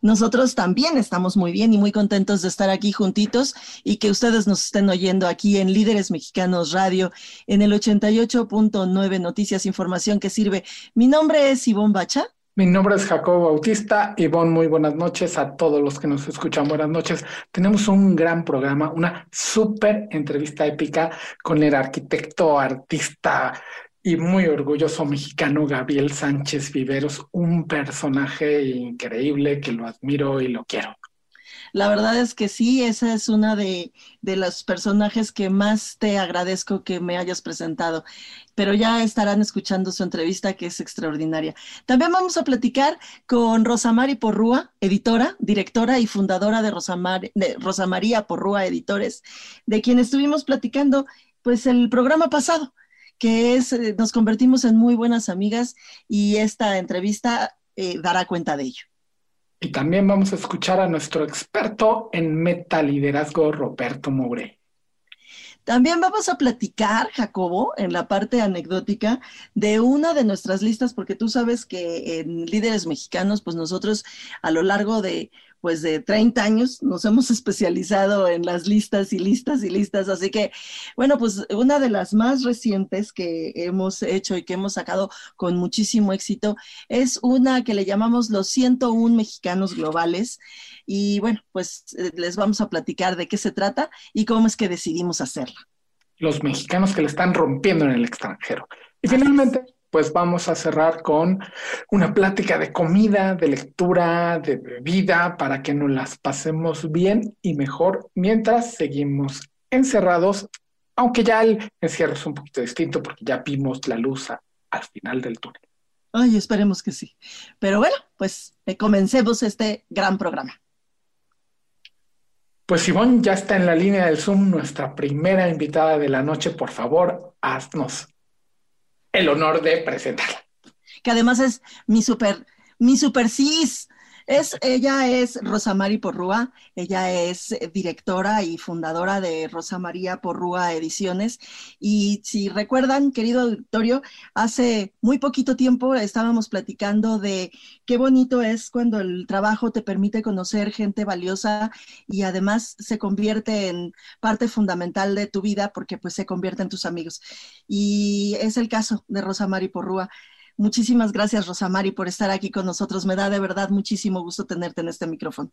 Nosotros también estamos muy bien y muy contentos de estar aquí juntitos y que ustedes nos estén oyendo aquí en Líderes Mexicanos Radio en el 88.9 Noticias, información que sirve. Mi nombre es Ivonne Bacha. Mi nombre es Jacobo Bautista. Ivonne, muy buenas noches a todos los que nos escuchan. Buenas noches. Tenemos un gran programa, una súper entrevista épica con el arquitecto, artista y muy orgulloso mexicano Gabriel Sánchez Viveros, un personaje increíble que lo admiro y lo quiero. La verdad es que sí, esa es una de, de, los personajes que más te agradezco que me hayas presentado, pero ya estarán escuchando su entrevista que es extraordinaria. También vamos a platicar con Rosamari Porrúa, editora, directora y fundadora de, Rosamar, de Porrúa Editores, de quien estuvimos platicando pues el programa pasado que es, eh, nos convertimos en muy buenas amigas y esta entrevista eh, dará cuenta de ello. Y también vamos a escuchar a nuestro experto en metaliderazgo, Roberto Moure. También vamos a platicar, Jacobo, en la parte anecdótica, de una de nuestras listas, porque tú sabes que en Líderes Mexicanos, pues nosotros a lo largo de pues de 30 años nos hemos especializado en las listas y listas y listas, así que bueno, pues una de las más recientes que hemos hecho y que hemos sacado con muchísimo éxito es una que le llamamos los 101 mexicanos globales y bueno, pues eh, les vamos a platicar de qué se trata y cómo es que decidimos hacerla. Los mexicanos que le están rompiendo en el extranjero. Y finalmente pues vamos a cerrar con una plática de comida, de lectura, de bebida, para que nos las pasemos bien y mejor mientras seguimos encerrados, aunque ya el encierro es un poquito distinto porque ya vimos la luz al final del túnel. Ay, esperemos que sí. Pero bueno, pues eh, comencemos este gran programa. Pues Ivonne ya está en la línea del Zoom, nuestra primera invitada de la noche. Por favor, haznos el honor de presentarla. Que además es mi super, mi super cis. Es, ella es Rosa María Porrúa, ella es directora y fundadora de Rosa María Porrúa Ediciones. Y si recuerdan, querido auditorio, hace muy poquito tiempo estábamos platicando de qué bonito es cuando el trabajo te permite conocer gente valiosa y además se convierte en parte fundamental de tu vida porque pues se convierte en tus amigos. Y es el caso de Rosa María Porrúa. Muchísimas gracias, Rosamari, por estar aquí con nosotros. Me da de verdad muchísimo gusto tenerte en este micrófono.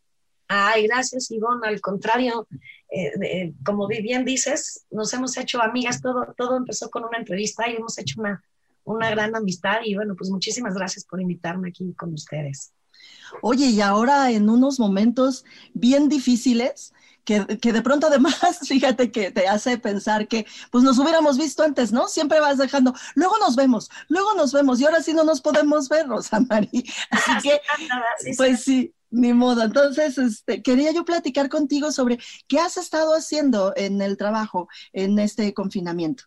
Ay, gracias, Ivonne. Al contrario, eh, como bien dices, nos hemos hecho amigas. Todo, todo empezó con una entrevista y hemos hecho una, una gran amistad. Y bueno, pues muchísimas gracias por invitarme aquí con ustedes. Oye, y ahora en unos momentos bien difíciles, que, de pronto además, fíjate que te hace pensar que pues nos hubiéramos visto antes, ¿no? Siempre vas dejando, luego nos vemos, luego nos vemos y ahora sí no nos podemos ver, Rosa María. Así que, pues sí, ni modo. Entonces, este, quería yo platicar contigo sobre qué has estado haciendo en el trabajo en este confinamiento.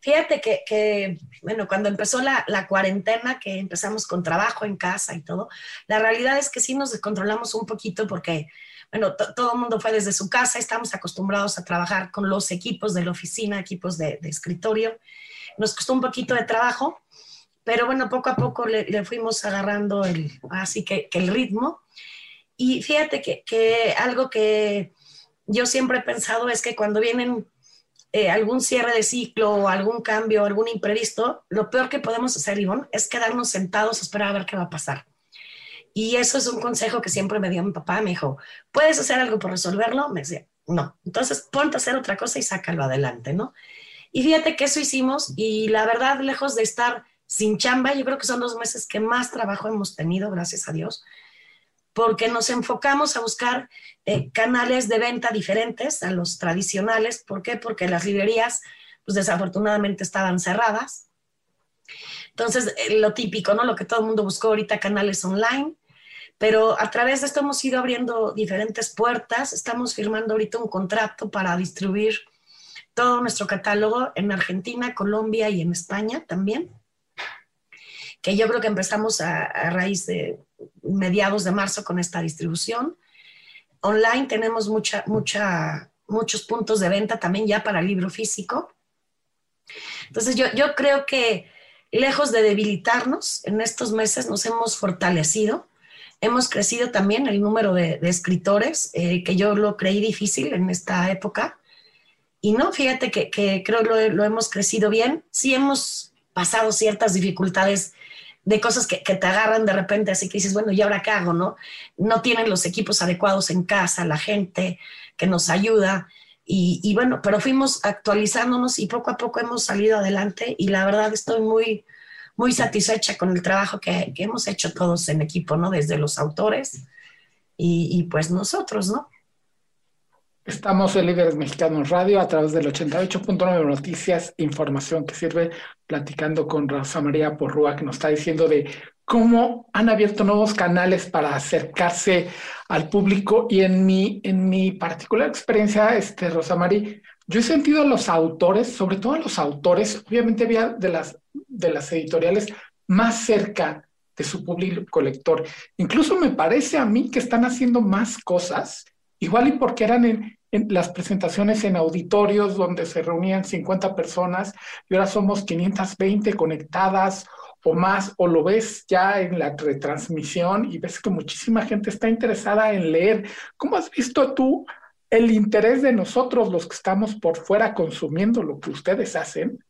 Fíjate que, bueno, cuando empezó la, la, cuarentena, que empezamos con trabajo en casa y todo, la realidad es que sí nos descontrolamos un poquito porque bueno, todo el mundo fue desde su casa, estamos acostumbrados a trabajar con los equipos de la oficina, equipos de, escritorio. Nos costó un poquito de trabajo, pero bueno, poco a poco le, fuimos agarrando el, así que, el ritmo. Y fíjate que, algo que yo siempre he pensado es que cuando vienen eh, algún cierre de ciclo o algún cambio, algún imprevisto, lo peor que podemos hacer, Ivonne, es quedarnos sentados a esperar a ver qué va a pasar. Y eso es un consejo que siempre me dio mi papá. Me dijo, ¿puedes hacer algo por resolverlo? Me decía, no. Entonces, ponte a hacer otra cosa y sácalo adelante, ¿no? Y fíjate que eso hicimos y la verdad, lejos de estar sin chamba, yo creo que son los meses que más trabajo hemos tenido, gracias a Dios, porque nos enfocamos a buscar eh, canales de venta diferentes a los tradicionales. ¿Por qué? Porque las librerías, pues desafortunadamente estaban cerradas. Entonces, eh, lo típico, ¿no? Lo que todo el mundo buscó ahorita, canales online Pero a través de esto hemos ido abriendo diferentes puertas. Estamos firmando ahorita un contrato para distribuir todo nuestro catálogo en Argentina, Colombia y en España también. Que yo creo que empezamos a, a raíz de mediados de marzo con esta distribución. Online tenemos mucha, mucha, muchos puntos de venta también ya para libro físico. Entonces yo, yo creo que lejos de debilitarnos, en estos meses nos hemos fortalecido. Hemos crecido también el número de, escritores, eh, que yo lo creí difícil en esta época. Y no, fíjate que, creo lo, lo hemos crecido bien. Sí hemos pasado ciertas dificultades de cosas que, que, te agarran de repente, así que dices, bueno, ¿y ahora qué hago? No, no tienen los equipos adecuados en casa, la gente que nos ayuda. Y, bueno, pero fuimos actualizándonos y poco a poco hemos salido adelante y la verdad estoy muy, muy satisfecha con el trabajo que, que hemos hecho todos en equipo, ¿no? Desde los autores y, y pues nosotros, ¿no? Estamos en Líderes Mexicanos Radio a través del 88.9 Noticias, información que sirve, platicando con Rosa María Porrúa, que nos está diciendo de cómo han abierto nuevos canales para acercarse al público. Y en mi, en mi particular experiencia, este, Rosa yo he sentido a los autores, sobre todo a los autores, obviamente había de las, de las editoriales más cerca de su público lector. Incluso me parece a mí que están haciendo más cosas, igual y porque eran en, en las presentaciones en auditorios donde se reunían 50 personas y ahora somos 520 conectadas o más, o lo ves ya en la retransmisión y ves que muchísima gente está interesada en leer. ¿Cómo has visto tú el interés de nosotros, los que estamos por fuera consumiendo lo que ustedes hacen?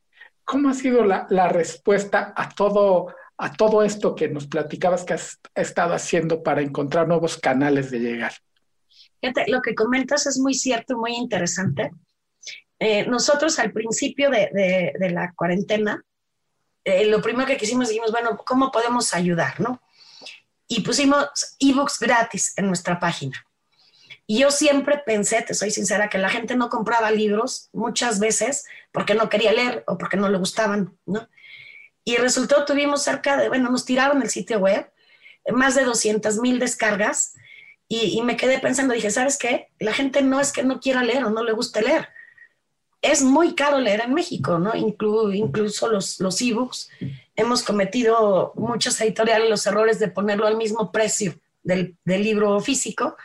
¿Cómo ha sido la, respuesta a todo, a todo esto que nos platicabas que has estado haciendo para encontrar nuevos canales de llegar? Fíjate, lo que comentas es muy cierto, muy interesante. Eh, nosotros al principio de la cuarentena, eh, lo primero que quisimos, dijimos, bueno, ¿cómo podemos ayudar? ¿no? Y pusimos ebooks gratis en nuestra página. Y yo siempre pensé, te soy sincera, que la gente no compraba libros muchas veces porque no quería leer o porque no le gustaban, ¿no? Y resultó, tuvimos cerca de, bueno, nos tiraron el sitio web, más de 200 mil descargas, y, y, me quedé pensando, dije, ¿sabes qué? La gente no es que no quiera leer o no le guste leer. Es muy caro leer en México, ¿no? Inclu, incluso los, los ebooks. Hemos cometido muchos editoriales los errores de ponerlo al mismo precio del, del libro físico.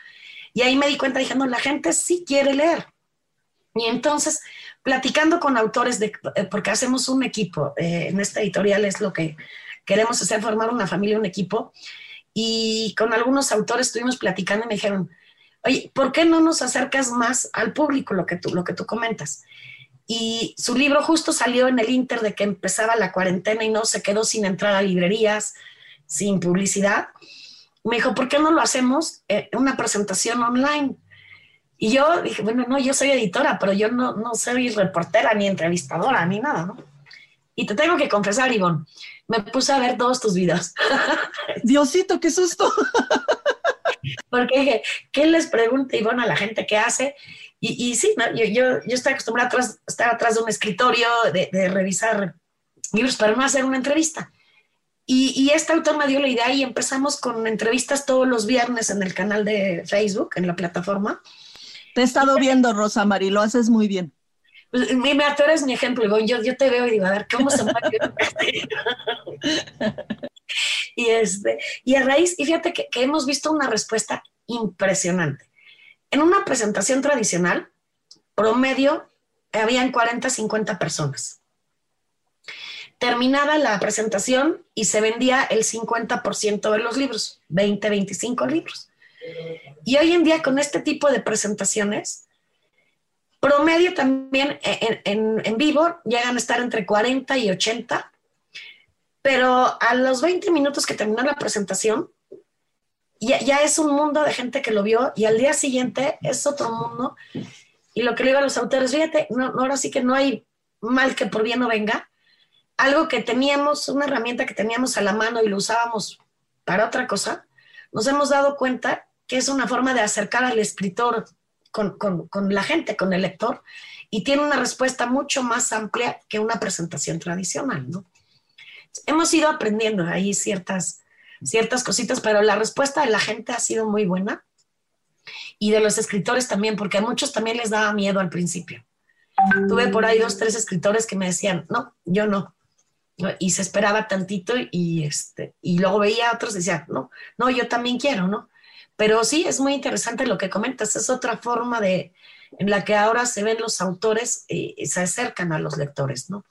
Y ahí me di cuenta, dije, no, la gente sí quiere leer. Y entonces, platicando con autores, de, eh, porque hacemos un equipo, eh, en esta editorial es lo que queremos hacer, formar una familia, un equipo, y con algunos autores estuvimos platicando y me dijeron, oye, ¿por qué no nos acercas más al público, lo que tú, lo que tú comentas? Y su libro justo salió en el inter de que empezaba la cuarentena y no se quedó sin entrar a librerías, sin publicidad. Me dijo, ¿por qué no lo hacemos en una presentación online? Y yo dije, bueno, no, yo soy editora, pero yo no, no soy reportera ni entrevistadora ni nada, ¿no? Y te tengo que confesar, Ivonne, me puse a ver todos tus videos. Diosito, qué susto. Porque dije, ¿qué les pregunta Ivonne a la gente que hace? Y, y sí, ¿no? yo, yo, yo, estoy acostumbrada a estar atrás de un escritorio, de, de, revisar libros, pero no hacer una entrevista. Y, y este autor me dio la idea y empezamos con entrevistas todos los viernes en el canal de Facebook, en la plataforma. Te he estado viendo, Rosa Mari, lo haces muy bien. Pues, mi, mi actor es mi ejemplo, yo, yo te veo y digo, a ver, ¿cómo se mueve? y, este, y a raíz, y fíjate que, hemos visto una respuesta impresionante. En una presentación tradicional, promedio, habían 40, 50 personas. Terminaba la presentación y se vendía el 50% de los libros, 20, 25 libros. Y hoy en día con este tipo de presentaciones, promedio también en, en, vivo llegan a estar entre 40 y 80, pero a los 20 minutos que terminó la presentación, ya, es un mundo de gente que lo vio y al día siguiente es otro mundo. Y lo que le digo a los autores, fíjate, no, ahora sí que no hay mal que por bien no venga. Algo que teníamos, una herramienta que teníamos a la mano y lo usábamos para otra cosa, nos hemos dado cuenta que es una forma de acercar al escritor con, con, con, la gente, con el lector, y tiene una respuesta mucho más amplia que una presentación tradicional, ¿no? Hemos ido aprendiendo ahí ciertas ciertas cositas, pero la respuesta de la gente ha sido muy buena y de los escritores también, porque a muchos también les daba miedo al principio. Tuve por ahí dos, tres escritores que me decían, no, yo no. Y se esperaba tantito y, este, y luego veía a otros y decía, no, no, yo también quiero, ¿no? Pero sí, es muy interesante lo que comentas, es otra forma de, en la que ahora se ven los autores y se acercan a los lectores, ¿no?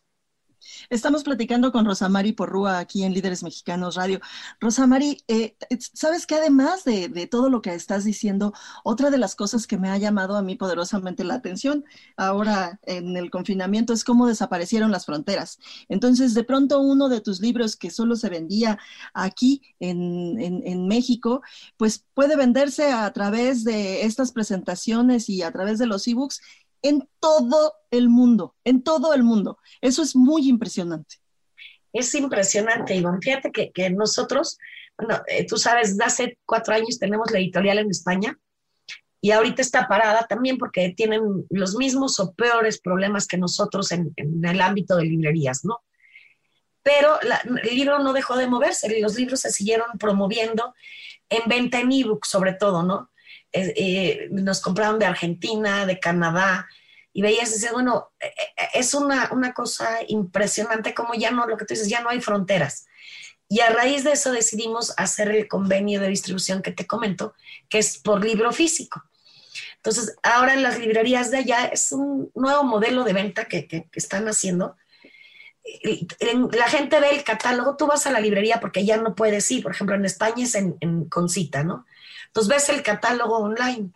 Estamos platicando con Rosamari Porrúa aquí en Líderes Mexicanos Radio. Rosamari, eh, sabes que además de, todo lo que estás diciendo, otra de las cosas que me ha llamado a mí poderosamente la atención ahora en el confinamiento es cómo desaparecieron las fronteras. Entonces, de pronto uno de tus libros que solo se vendía aquí en, en México, pues puede venderse a través de estas presentaciones y a través de los ebooks en todo el mundo, en todo el mundo. Eso es muy impresionante. Es impresionante, Iván. Fíjate que, que nosotros, bueno, eh, tú sabes, hace cuatro años tenemos la editorial en España y ahorita está parada también porque tienen los mismos o peores problemas que nosotros en, el ámbito de librerías, ¿no? Pero el libro no dejó de moverse, los libros se siguieron promoviendo en venta en ebook sobre todo, ¿no? Eh, nos compraron de Argentina, de Canadá, y veías y decías, bueno, eh, eh, es una, una, cosa impresionante como ya no, lo que tú dices, ya no hay fronteras. Y a raíz de eso decidimos hacer el convenio de distribución que te comento, que es por libro físico. Entonces, ahora en las librerías de allá es un nuevo modelo de venta que, que, están haciendo. La gente ve el catálogo, tú vas a la librería porque ya no puedes ir, por ejemplo, en España es en, con cita, ¿no? Entonces ves el catálogo online,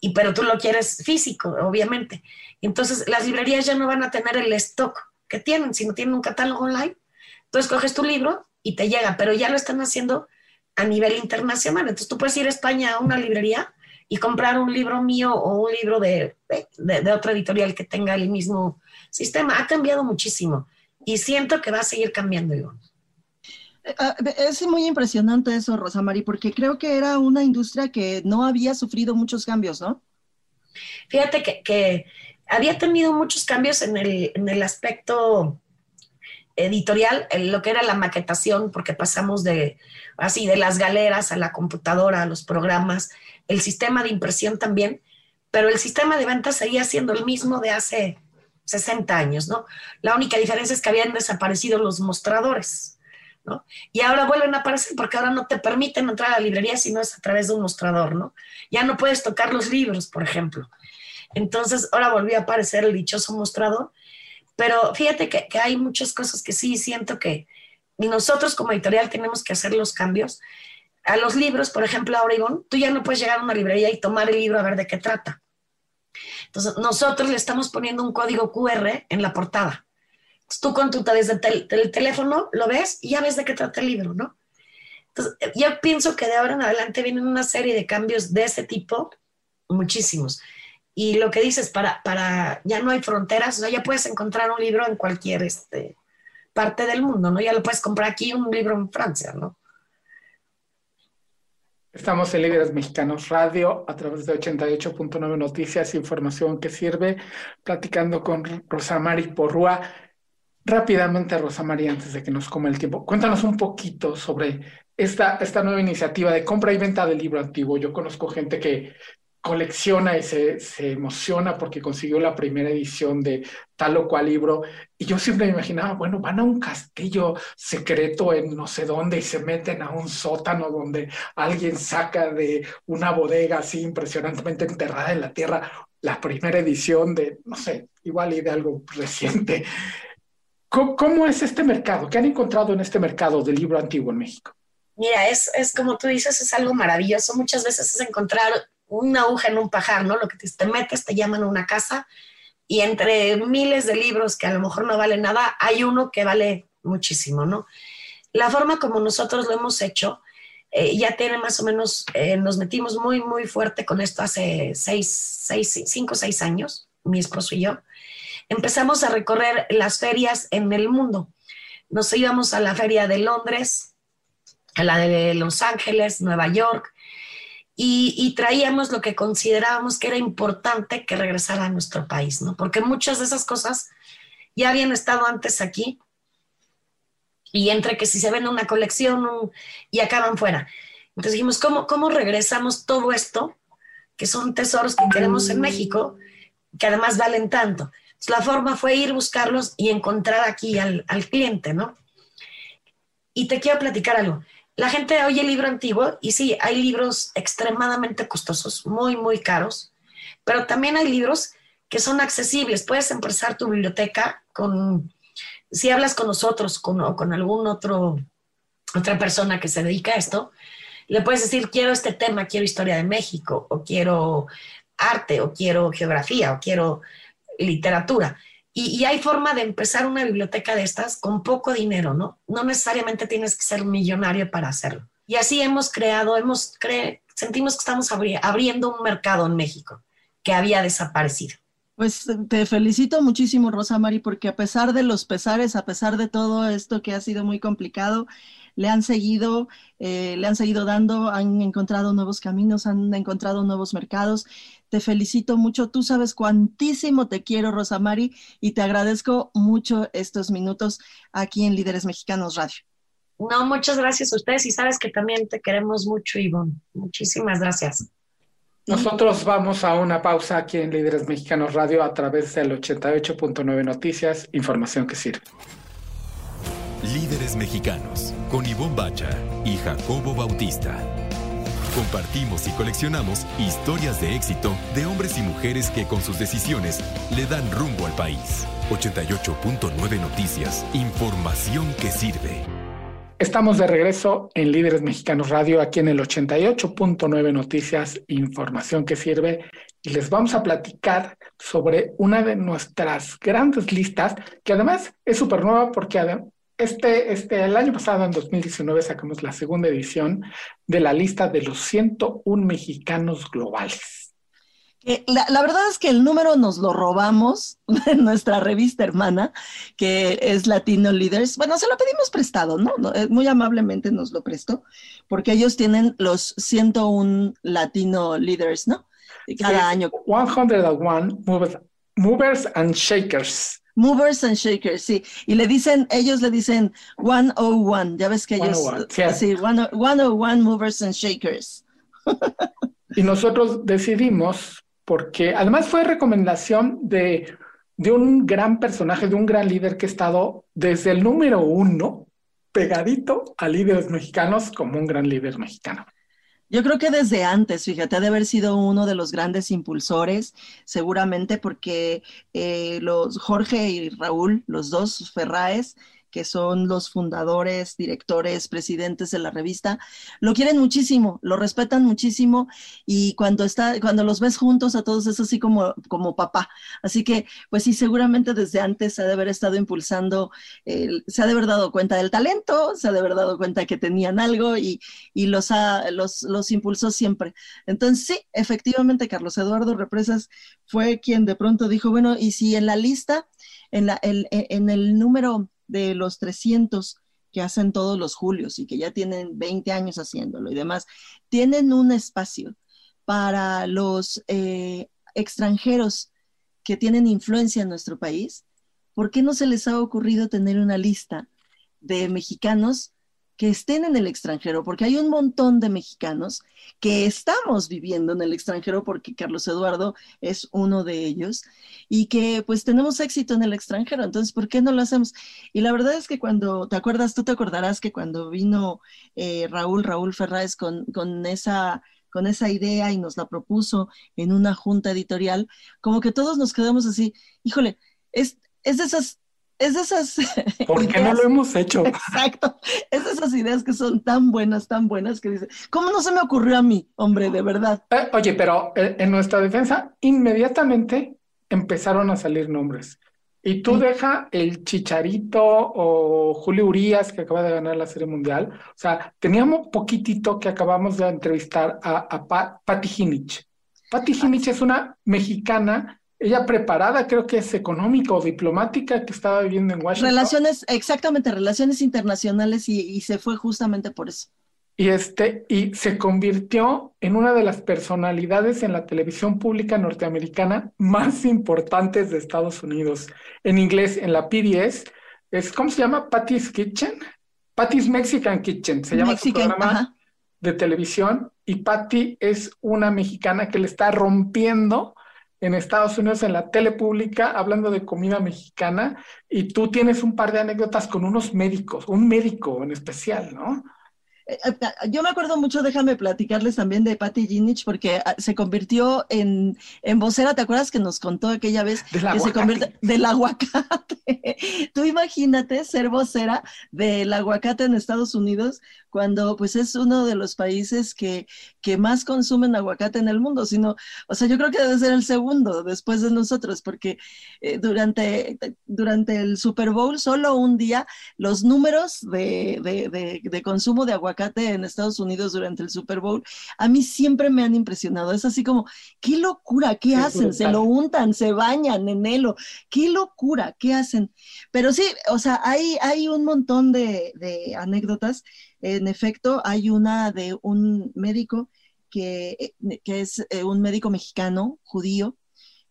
y, pero tú lo quieres físico, obviamente. Entonces las librerías ya no van a tener el stock que tienen, sino tienen un catálogo online. Entonces coges tu libro y te llega, pero ya lo están haciendo a nivel internacional. Entonces tú puedes ir a España a una librería y comprar un libro mío o un libro de, de, de, otra editorial que tenga el mismo sistema. Ha cambiado muchísimo y siento que va a seguir cambiando, Ivonne. Ah, es muy impresionante eso, Rosamari, porque creo que era una industria que no había sufrido muchos cambios, ¿no? Fíjate que, había tenido muchos cambios en el, aspecto editorial, lo que era la maquetación, porque pasamos de así de las galeras a la computadora, a los programas, el sistema de impresión también, pero el sistema de venta seguía siendo el mismo de hace 60 años, ¿no? La única diferencia es que habían desaparecido los mostradores. Y ahora vuelven a aparecer porque ahora no te permiten entrar a la librería si no es a través de un mostrador, ¿no? Ya no puedes tocar los libros, por ejemplo. Entonces, ahora volvió a aparecer el dichoso mostrador, pero fíjate que, hay muchas cosas que sí siento que nosotros como editorial tenemos que hacer los cambios. A los libros, por ejemplo, a Oregon, tú ya no puedes llegar a una librería y tomar el libro a ver de qué trata. Entonces, nosotros le estamos poniendo un código QR en la portada tú con tu desde el teléfono lo ves y ya ves de qué trata el libro, ¿no? Entonces, yo pienso que de ahora en adelante vienen una serie de cambios de ese tipo, muchísimos. Y lo que dices, para, para ya no hay fronteras, o sea, ya puedes encontrar un libro en cualquier este, parte del mundo, ¿no? Ya lo puedes comprar aquí, un libro en Francia, ¿no? Estamos en Líderes Mexicanos Radio a través de 88.9 Noticias, información que sirve, platicando con Rosamari Porrúa. Rápidamente, Rosa María, antes de que nos come el tiempo, cuéntanos un poquito sobre esta, esta nueva iniciativa de compra y venta del libro antiguo. Yo conozco gente que colecciona y se, se, emociona porque consiguió la primera edición de tal o cual libro. Y yo siempre me imaginaba, bueno, van a un castillo secreto en no sé dónde y se meten a un sótano donde alguien saca de una bodega así impresionantemente enterrada en la tierra la primera edición de, no sé, igual y de algo reciente. ¿Cómo, es este mercado? ¿Qué han encontrado en este mercado del libro antiguo en México? Mira, es, es como tú dices, es algo maravilloso. Muchas veces es encontrar una aguja en un pajar, ¿no? Lo que te, te metes, te llaman a una casa y entre miles de libros que a lo mejor no valen nada, hay uno que vale muchísimo, ¿no? La forma como nosotros lo hemos hecho, eh, ya tiene más o menos, eh, nos metimos muy, muy fuerte con esto hace seis, seis, cinco, seis años, mi esposo y yo empezamos a recorrer las ferias en el mundo. Nos íbamos a la feria de Londres, a la de Los Ángeles, Nueva York, y, traíamos lo que considerábamos que era importante que regresara a nuestro país, ¿no? Porque muchas de esas cosas ya habían estado antes aquí y entre que si se vende una colección y acaban fuera. Entonces dijimos, ¿cómo, ¿cómo regresamos todo esto, que son tesoros que queremos en México, que además valen tanto? La forma fue ir buscarlos y encontrar aquí al, cliente, ¿no? Y te quiero platicar algo. La gente oye el libro antiguo y sí, hay libros extremadamente costosos, muy, muy caros, pero también hay libros que son accesibles. Puedes empezar tu biblioteca con, si hablas con nosotros con, o con algún otro, otra persona que se dedica a esto, le puedes decir, quiero este tema, quiero historia de México, o quiero arte, o quiero geografía, o quiero literatura. Y, hay forma de empezar una biblioteca de estas con poco dinero, ¿no? No necesariamente tienes que ser millonario para hacerlo. Y así hemos creado, hemos cre sentimos que estamos abriendo un mercado en México que había desaparecido. Pues te felicito muchísimo, Rosa Mari, porque a pesar de los pesares, a pesar de todo esto que ha sido muy complicado, le han seguido, eh, le han seguido dando, han encontrado nuevos caminos, han encontrado nuevos mercados. Te felicito mucho. Tú sabes cuantísimo te quiero, Rosa Mari, y te agradezco mucho estos minutos aquí en Líderes Mexicanos Radio. No, muchas gracias a ustedes y sabes que también te queremos mucho, Ivonne. Muchísimas gracias. Nosotros vamos a una pausa aquí en Líderes Mexicanos Radio a través del 88.9 Noticias, información que sirve. Líderes Mexicanos, con Ivonne Bacha y Jacobo Bautista. Compartimos y coleccionamos historias de éxito de hombres y mujeres que con sus decisiones le dan rumbo al país. 88.9 Noticias, información que sirve. Estamos de regreso en Líderes Mexicanos Radio, aquí en el 88.9 Noticias, información que sirve, y les vamos a platicar sobre una de nuestras grandes listas, que además es súper nueva porque este, este, el año pasado, en 2019, sacamos la segunda edición de la lista de los 101 mexicanos globales. La, verdad es que el número nos lo robamos de nuestra revista hermana, que es Latino Leaders. Bueno, se lo pedimos prestado, ¿no? Eh, muy amablemente nos lo prestó, porque ellos tienen los 101 Latino Leaders, ¿no? Cada año. 101 movers, movers and Shakers. Movers and Shakers, sí. Y le dicen, ellos le dicen 101, ya ves que ellos... 101, sí, 101 Movers and Shakers. y nosotros decidimos porque además fue recomendación de, de un gran personaje, de un gran líder que ha estado desde el número uno pegadito a líderes mexicanos como un gran líder mexicano. Yo creo que desde antes, fíjate, ha de haber sido uno de los grandes impulsores, seguramente porque eh, los Jorge y Raúl, los dos Ferraes, que son los fundadores, directores, presidentes de la revista, lo quieren muchísimo, lo respetan muchísimo y cuando está, cuando los ves juntos a todos es así como, como papá. Así que, pues sí, seguramente desde antes se ha de haber estado impulsando, se ha de haber dado cuenta del talento, se ha de haber dado cuenta que tenían algo y, los, ha, los, los impulsó siempre. Entonces, sí, efectivamente, Carlos Eduardo Represas fue quien de pronto dijo, bueno, y si en la lista, en, la, en el número de los 300 que hacen todos los julios y que ya tienen 20 años haciéndolo y demás, tienen un espacio para los eh, extranjeros que tienen influencia en nuestro país, ¿por qué no se les ha ocurrido tener una lista de mexicanos que estén en el extranjero, porque hay un montón de mexicanos que estamos viviendo en el extranjero, porque Carlos Eduardo es uno de ellos, y que pues tenemos éxito en el extranjero, entonces, ¿por qué no lo hacemos? Y la verdad es que cuando, ¿te acuerdas? Tú te acordarás que cuando vino eh, Raúl, Raúl Ferráez con, con esa con esa idea y nos la propuso en una junta editorial, como que todos nos quedamos así, híjole, es, es de esas es esas. ¿Por qué no lo hemos hecho? Exacto. Es esas ideas que son tan buenas, tan buenas que dice, ¿cómo no se me ocurrió a mí, hombre, de verdad? Eh, oye, pero eh, en nuestra defensa, inmediatamente empezaron a salir nombres. Y tú deja el Chicharito o Julio Urias, que acaba de ganar la Serie Mundial. O sea, teníamos poquitito que acabamos de entrevistar a, a Patti Hinich. Patti Hinich es una mexicana ella preparada, creo que es económica o diplomática, que estaba viviendo en Washington. Relaciones, exactamente, relaciones internacionales y, se fue justamente por eso. Y, este, y se convirtió en una de las personalidades en la televisión pública norteamericana más importantes de Estados Unidos. En inglés, en la PBS, es, ¿cómo se llama? Patty's Kitchen. Patty's Mexican Kitchen, se llama Mexican, su programa de televisión, y Patty es una mexicana que le está rompiendo en Estados Unidos en la tele pública hablando de comida mexicana y tú tienes un par de anécdotas con unos médicos, un médico en especial, ¿no? Eh, eh, yo me acuerdo mucho, déjame platicarles también de Patty Ginich, porque ah, se convirtió en, en vocera, ¿te acuerdas que nos contó aquella vez que se convirtió del aguacate? Tú imagínate ser vocera del aguacate en Estados Unidos cuando pues es uno de los países que, que más consumen aguacate en el mundo, sino, o sea, yo creo que debe ser el segundo después de nosotros, porque eh, durante, durante el Super Bowl, solo un día, los números de, de, de, consumo de aguacate en Estados Unidos durante el Super Bowl, a mí siempre me han impresionado. Es así como, qué locura, ¿qué hacen? Se lo untan, se bañan en él, qué locura, ¿qué hacen? Pero sí, o sea, hay, hay un montón de, de anécdotas en efecto, hay una de un médico que, eh, es eh, un médico mexicano, judío,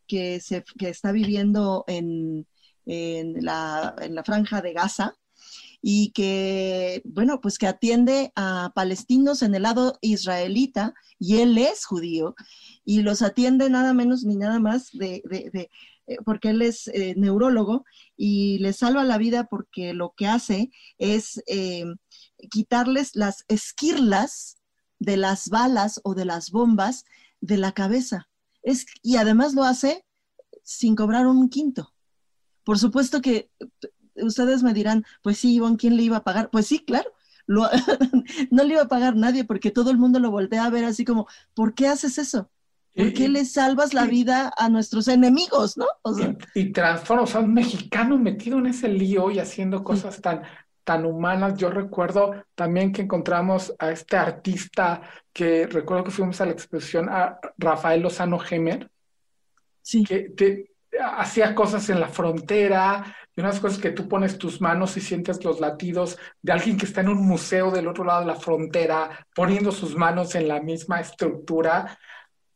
que, se, está viviendo en, la, franja de Gaza y que, bueno, pues que atiende a palestinos en el lado israelita y él es judío y los atiende nada menos ni nada más de, eh, porque él es neurólogo y le salva la vida porque lo que hace es quitarles las esquirlas de las balas o de las bombas de la cabeza. Es, y además lo hace sin cobrar un quinto. Por supuesto que ustedes me dirán, pues sí, Ivonne, ¿quién le iba a pagar? Pues sí, claro, no le iba a pagar nadie porque todo el mundo lo voltea a ver así como, ¿por qué haces eso? ¿Por qué le salvas la vida a nuestros enemigos, no? y, y transforma, o sea, un mexicano metido en ese lío y haciendo cosas tan tan humanas. Yo recuerdo también que encontramos a este artista que recuerdo que fuimos a la exposición a Rafael Lozano Gemer, sí. que hacía cosas en la frontera y unas cosas que tú pones tus manos y sientes los latidos de alguien que está en un museo del otro lado de la frontera, poniendo sus manos en la misma estructura.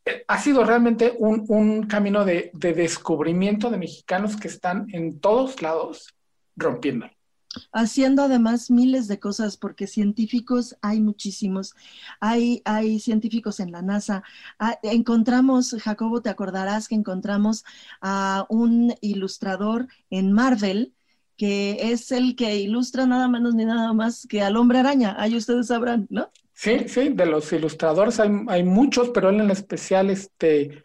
Eh, ha sido realmente un, un camino de, de descubrimiento de mexicanos que están en todos lados rompiendo haciendo además miles de cosas, porque científicos hay muchísimos. Hay, hay científicos en la NASA. Ah, encontramos, Jacobo, te acordarás que encontramos a un ilustrador en Marvel, que es el que ilustra nada menos ni nada más que al hombre araña. Ahí ustedes sabrán, ¿no? Sí, sí, de los ilustradores hay, hay muchos, pero él en especial este,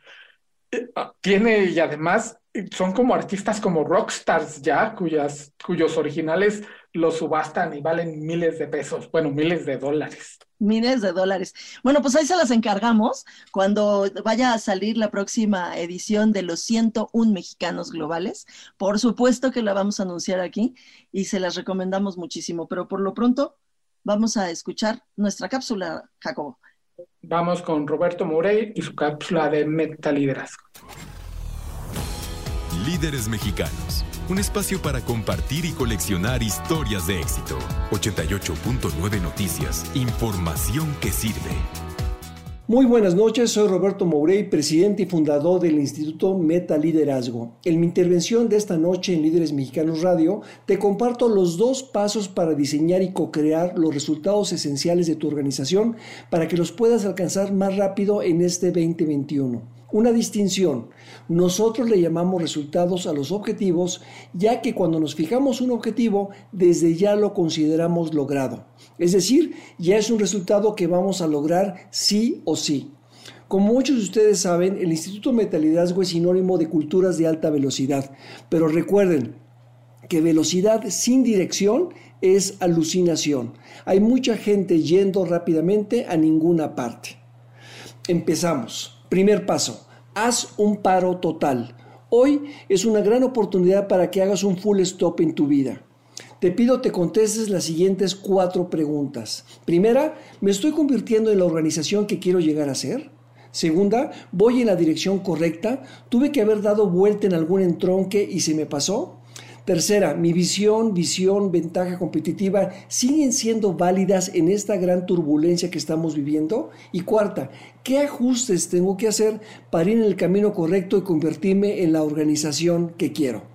tiene y además son como artistas como rockstars ya, cuyas, cuyos originales los subastan y valen miles de pesos, bueno, miles de dólares. Miles de dólares. Bueno, pues ahí se las encargamos cuando vaya a salir la próxima edición de los 101 mexicanos globales. Por supuesto que la vamos a anunciar aquí y se las recomendamos muchísimo, pero por lo pronto vamos a escuchar nuestra cápsula, Jacobo. Vamos con Roberto Morey y su cápsula de Metaliderazgo. Líderes Mexicanos, un espacio para compartir y coleccionar historias de éxito. 88.9 Noticias, información que sirve. Muy buenas noches, soy Roberto Mourey, presidente y fundador del Instituto Meta Liderazgo. En mi intervención de esta noche en Líderes Mexicanos Radio, te comparto los dos pasos para diseñar y co-crear los resultados esenciales de tu organización para que los puedas alcanzar más rápido en este 2021. Una distinción. Nosotros le llamamos resultados a los objetivos, ya que cuando nos fijamos un objetivo, desde ya lo consideramos logrado. Es decir, ya es un resultado que vamos a lograr sí o sí. Como muchos de ustedes saben, el Instituto Metalidazgo es sinónimo de culturas de alta velocidad, pero recuerden que velocidad sin dirección es alucinación. Hay mucha gente yendo rápidamente a ninguna parte. Empezamos. Primer paso, haz un paro total. Hoy es una gran oportunidad para que hagas un full stop en tu vida. Te pido te contestes las siguientes cuatro preguntas. Primera, ¿me estoy convirtiendo en la organización que quiero llegar a ser? Segunda, ¿voy en la dirección correcta? ¿Tuve que haber dado vuelta en algún entronque y se me pasó? Tercera, mi visión, visión, ventaja competitiva siguen siendo válidas en esta gran turbulencia que estamos viviendo. Y cuarta, ¿qué ajustes tengo que hacer para ir en el camino correcto y convertirme en la organización que quiero?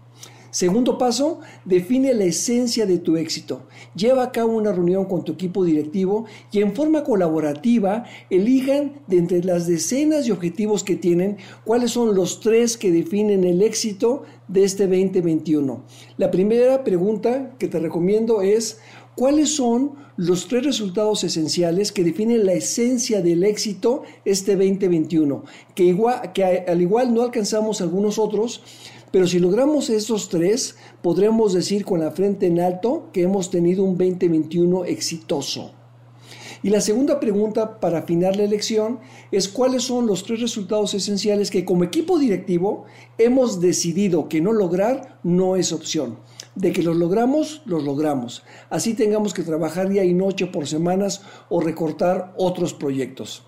Segundo paso, define la esencia de tu éxito. Lleva a cabo una reunión con tu equipo directivo y en forma colaborativa elijan de entre las decenas de objetivos que tienen cuáles son los tres que definen el éxito de este 2021. La primera pregunta que te recomiendo es ¿cuáles son los tres resultados esenciales que definen la esencia del éxito este 2021? Que, igual, que al igual no alcanzamos algunos otros, pero si logramos estos tres, podremos decir con la frente en alto que hemos tenido un 2021 exitoso. Y la segunda pregunta para afinar la elección es cuáles son los tres resultados esenciales que como equipo directivo hemos decidido que no lograr no es opción. De que los logramos, los logramos. Así tengamos que trabajar día y noche por semanas o recortar otros proyectos.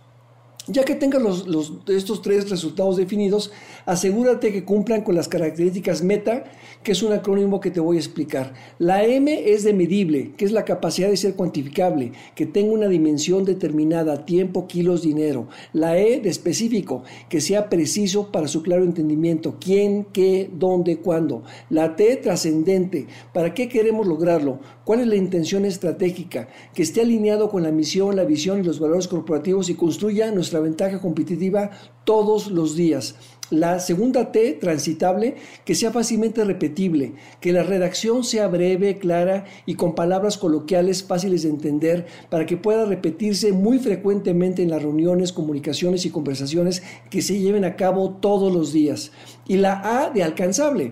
Ya que tengas los, estos tres resultados definidos, asegúrate que cumplan con las características meta, que es un acrónimo que te voy a explicar. La M es de medible, que es la capacidad de ser cuantificable, que tenga una dimensión determinada, tiempo, kilos, dinero. La E de específico, que sea preciso para su claro entendimiento, quién, qué, dónde, cuándo. La T trascendente, ¿para qué queremos lograrlo? ¿Cuál es la intención estratégica? Que esté alineado con la misión, la visión y los valores corporativos y construya nuestra ventaja competitiva todos los días. La segunda T, transitable, que sea fácilmente repetible, que la redacción sea breve, clara y con palabras coloquiales fáciles de entender para que pueda repetirse muy frecuentemente en las reuniones, comunicaciones y conversaciones que se lleven a cabo todos los días. Y la A de alcanzable,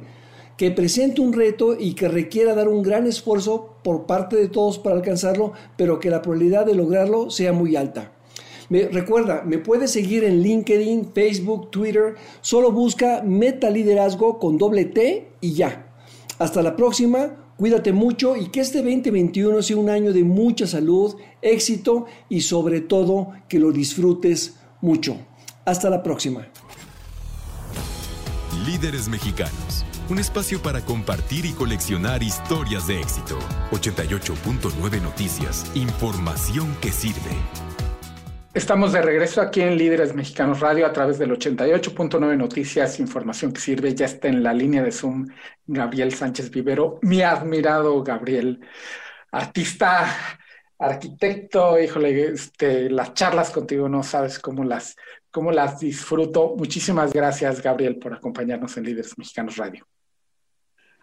que presente un reto y que requiera dar un gran esfuerzo por parte de todos para alcanzarlo, pero que la probabilidad de lograrlo sea muy alta. Me, recuerda, me puedes seguir en LinkedIn, Facebook, Twitter. Solo busca Meta Liderazgo con doble T y ya. Hasta la próxima. Cuídate mucho y que este 2021 sea un año de mucha salud, éxito y sobre todo que lo disfrutes mucho. Hasta la próxima. Líderes mexicanos un espacio para compartir y coleccionar historias de éxito. 88.9 Noticias, información que sirve. Estamos de regreso aquí en Líderes Mexicanos Radio a través del 88.9 Noticias, información que sirve. Ya está en la línea de Zoom Gabriel Sánchez Vivero, mi admirado Gabriel, artista, arquitecto, híjole, este, las charlas contigo no sabes cómo las, cómo las disfruto. Muchísimas gracias, Gabriel, por acompañarnos en Líderes Mexicanos Radio.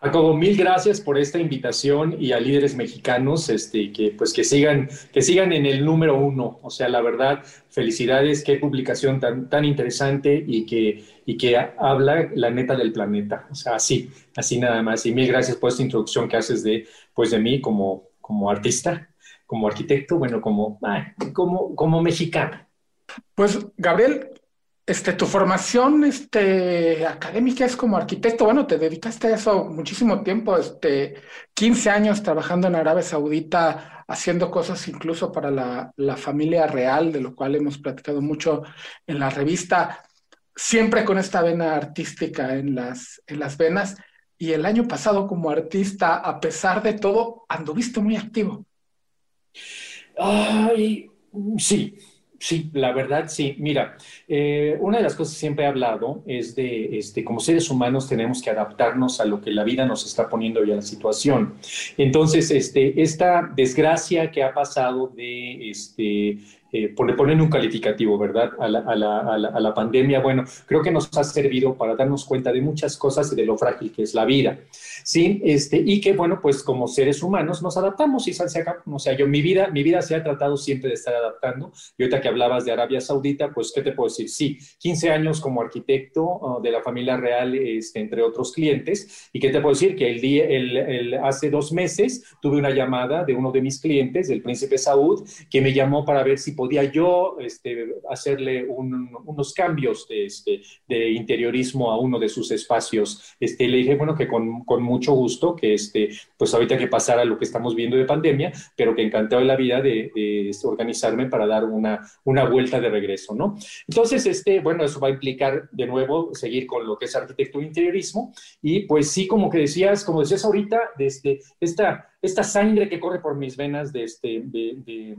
Jacobo, mil gracias por esta invitación y a líderes mexicanos este, que, pues, que, sigan, que sigan en el número uno. O sea, la verdad, felicidades, qué publicación tan, tan interesante y que, y que habla la neta del planeta. O sea, así, así nada más. Y mil gracias por esta introducción que haces de, pues, de mí como, como artista, como arquitecto, bueno, como, como, como mexicano. Pues, Gabriel, este, tu formación este, académica es como arquitecto, bueno, te dedicaste a eso muchísimo tiempo, este, 15 años trabajando en Arabia Saudita, haciendo cosas incluso para la, la familia real, de lo cual hemos platicado mucho en la revista, siempre con esta vena artística en las, en las venas. Y el año pasado como artista, a pesar de todo, anduviste muy activo. Ay, sí, Sí, la verdad, sí. Mira, eh, una de las cosas que siempre he hablado es de, este, como seres humanos tenemos que adaptarnos a lo que la vida nos está poniendo y a la situación. Entonces, este, esta desgracia que ha pasado de, este, eh, poner un calificativo, ¿verdad? A la, a, la, a la, pandemia, bueno, creo que nos ha servido para darnos cuenta de muchas cosas y de lo frágil que es la vida. ¿Sí? Este, y que, bueno, pues como seres humanos nos adaptamos y se acá. O sea, yo, mi vida, mi vida se ha tratado siempre de estar adaptando. Y ahorita que hablabas de Arabia Saudita, pues, ¿qué te puedo decir? Sí, 15 años como arquitecto uh, de la familia real, este, entre otros clientes. ¿Y qué te puedo decir? Que el día, el, el, hace dos meses tuve una llamada de uno de mis clientes, del príncipe Saud, que me llamó para ver si podía yo este, hacerle unos cambios de, este, de interiorismo a uno de sus espacios. Este, le dije, bueno, que con, con mucho gusto que este, pues ahorita que pasara lo que estamos viendo de pandemia, pero que encantado de la vida de, este, organizarme para dar una, una vuelta de regreso, ¿no? Entonces, este, bueno, eso va a implicar de nuevo seguir con lo que es arquitectura e interiorismo y pues sí, como que decías, como decías ahorita, de este, esta, esta sangre que corre por mis venas de, este, de, de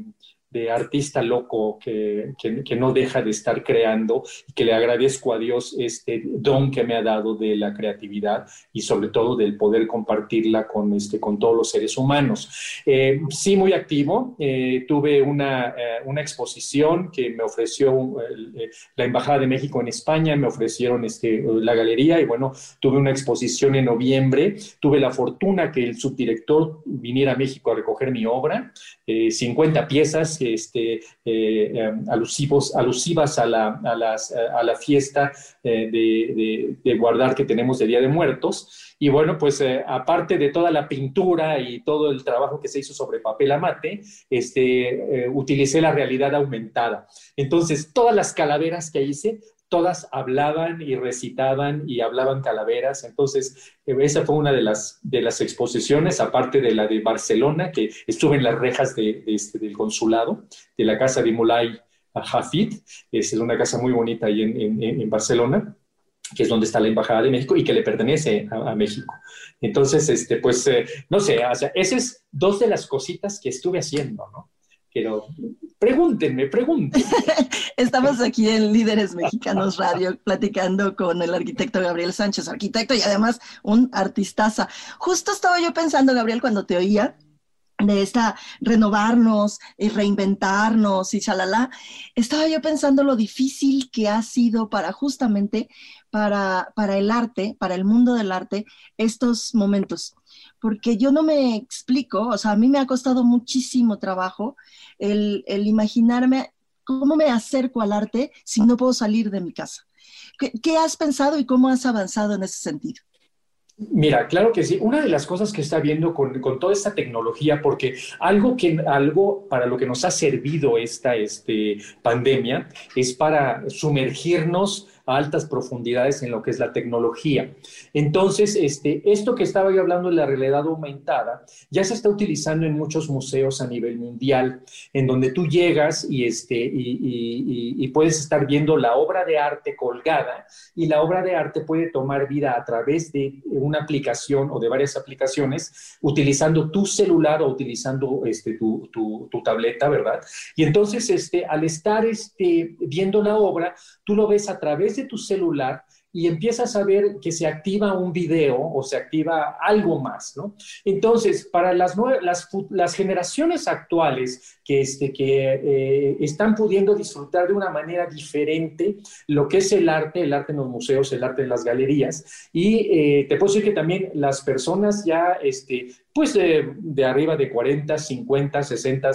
artista loco que, que, no deja de estar creando que le agradezco a Dios este don que me ha dado de la creatividad y sobre todo del poder compartirla con, este, con todos los seres humanos. Eh, sí, muy activo. Eh, tuve una, eh, una, exposición que me ofreció la Embajada de México en España, me ofrecieron este, la galería y bueno, tuve una exposición en noviembre. Tuve la fortuna que el subdirector viniera a México a recoger mi obra, 50 piezas este, eh, eh, alusivos, alusivas a la, la fiesta eh, de, de, guardar que tenemos de Día de Muertos. Y bueno, pues aparte de toda la pintura y todo el trabajo que se hizo sobre papel amate, este, utilicé la realidad aumentada. Entonces, todas las calaveras que hice todas hablaban y recitaban y hablaban calaveras. Entonces, esa fue una de las, de las exposiciones, aparte de la de Barcelona, que estuve en las rejas de, este, del consulado, de la casa de Mulay Hafid. Es una casa muy bonita ahí en, en, Barcelona que es donde está la Embajada de México y que le pertenece a, México. Entonces, este, pues, eh, no sé, o sea, esas es dos de las cositas que estuve haciendo, ¿no? Pero pregúntenme, pregúntenme. Estamos aquí en Líderes Mexicanos Radio platicando con el arquitecto Gabriel Sánchez, arquitecto y además un artistaza. Justo estaba yo pensando, Gabriel, cuando te oía, de esta renovarnos y reinventarnos y chalala, estaba yo pensando lo difícil que ha sido para justamente para, para el arte, para el mundo del arte, estos momentos porque yo no me explico, o sea, a mí me ha costado muchísimo trabajo el, imaginarme cómo me acerco al arte si no puedo salir de mi casa. ¿Qué, has pensado y cómo has avanzado en ese sentido? Mira, claro que sí. Una de las cosas que está viendo con, toda esta tecnología, porque algo, que, algo para lo que nos ha servido esta este, pandemia es para sumergirnos a altas profundidades en lo que es la tecnología. Entonces, este, esto que estaba yo hablando de la realidad aumentada, ya se está utilizando en muchos museos a nivel mundial, en donde tú llegas y, este, y, puedes estar viendo la obra de arte colgada y la obra de arte puede tomar vida a través de una aplicación o de varias aplicaciones, utilizando tu celular o utilizando este, tu, tu, tu tableta, ¿verdad? Y entonces, este, al estar este, viendo la obra, tú lo ves a través de tu celular y empiezas a ver que se activa un video o se activa algo más, ¿no? Entonces, para las, las, generaciones actuales que, este, que eh, están pudiendo disfrutar de una manera diferente lo que es el arte, el arte en los museos, el arte en las galerías, y eh, te puedo decir que también las personas ya este, pues de, arriba de 40, 50, 60,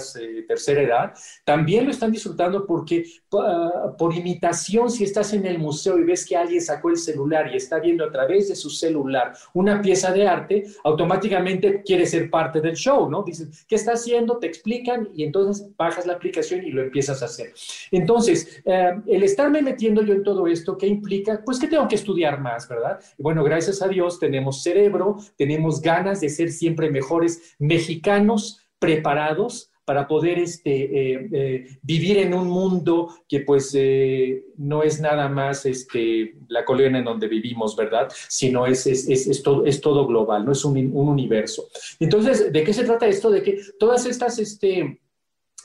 tercera edad, también lo están disfrutando porque ah, por imitación, si estás en el museo y ves que alguien sacó el celular y está viendo a través de su celular una pieza de arte, automáticamente quiere ser parte del show, ¿no? Dicen, ¿qué está haciendo? Te explican y entonces bajas la aplicación y lo empiezas a hacer. Entonces, eh, el estarme metiendo yo en todo esto, ¿qué implica? Pues que tengo que estudiar más, ¿verdad? bueno, gracias a Dios tenemos cerebro, tenemos ganas de ser siempre mejores mexicanos preparados para poder este, eh, eh, vivir en un mundo que pues eh, no es nada más este, la colonia en donde vivimos, ¿verdad? Sino es, es, es, todo, es todo global, no es un, un, universo. Entonces, ¿de qué se trata esto? De que todas estas... Este,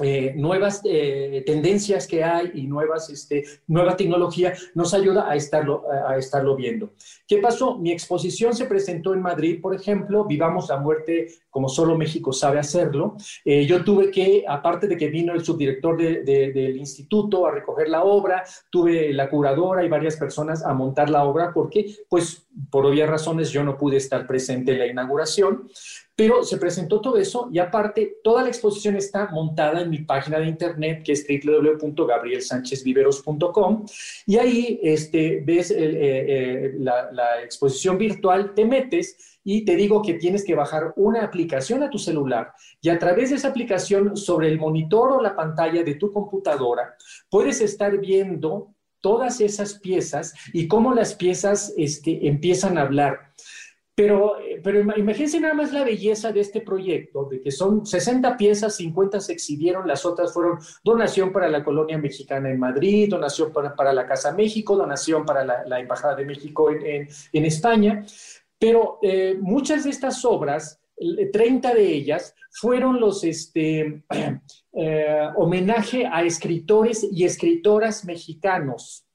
eh, nuevas eh, tendencias que hay y nuevas, este, nueva tecnología nos ayuda a estarlo, a estarlo viendo. ¿Qué pasó? Mi exposición se presentó en Madrid, por ejemplo, Vivamos la Muerte como solo México sabe hacerlo. Eh, yo tuve que, aparte de que vino el subdirector del instituto a recoger la obra, tuve la curadora y varias personas a montar la obra porque, pues, por obvias razones yo no pude estar presente en la inauguración. Pero se presentó todo eso y aparte toda la exposición está montada en mi página de internet que es www.gabrielsanchezviveros.com y ahí este, ves eh, eh, la, la exposición virtual, te metes y te digo que tienes que bajar una aplicación a tu celular y a través de esa aplicación sobre el monitor o la pantalla de tu computadora puedes estar viendo todas esas piezas y cómo las piezas este, empiezan a hablar. Pero, pero imagínense nada más la belleza de este proyecto, de que son 60 piezas, 50 se exhibieron, las otras fueron donación para la colonia mexicana en Madrid, donación para, la Casa México, donación para la, Embajada de México en España. Pero eh, muchas de estas obras 30 de ellas fueron los este, eh, homenaje a escritores y escritoras mexicanos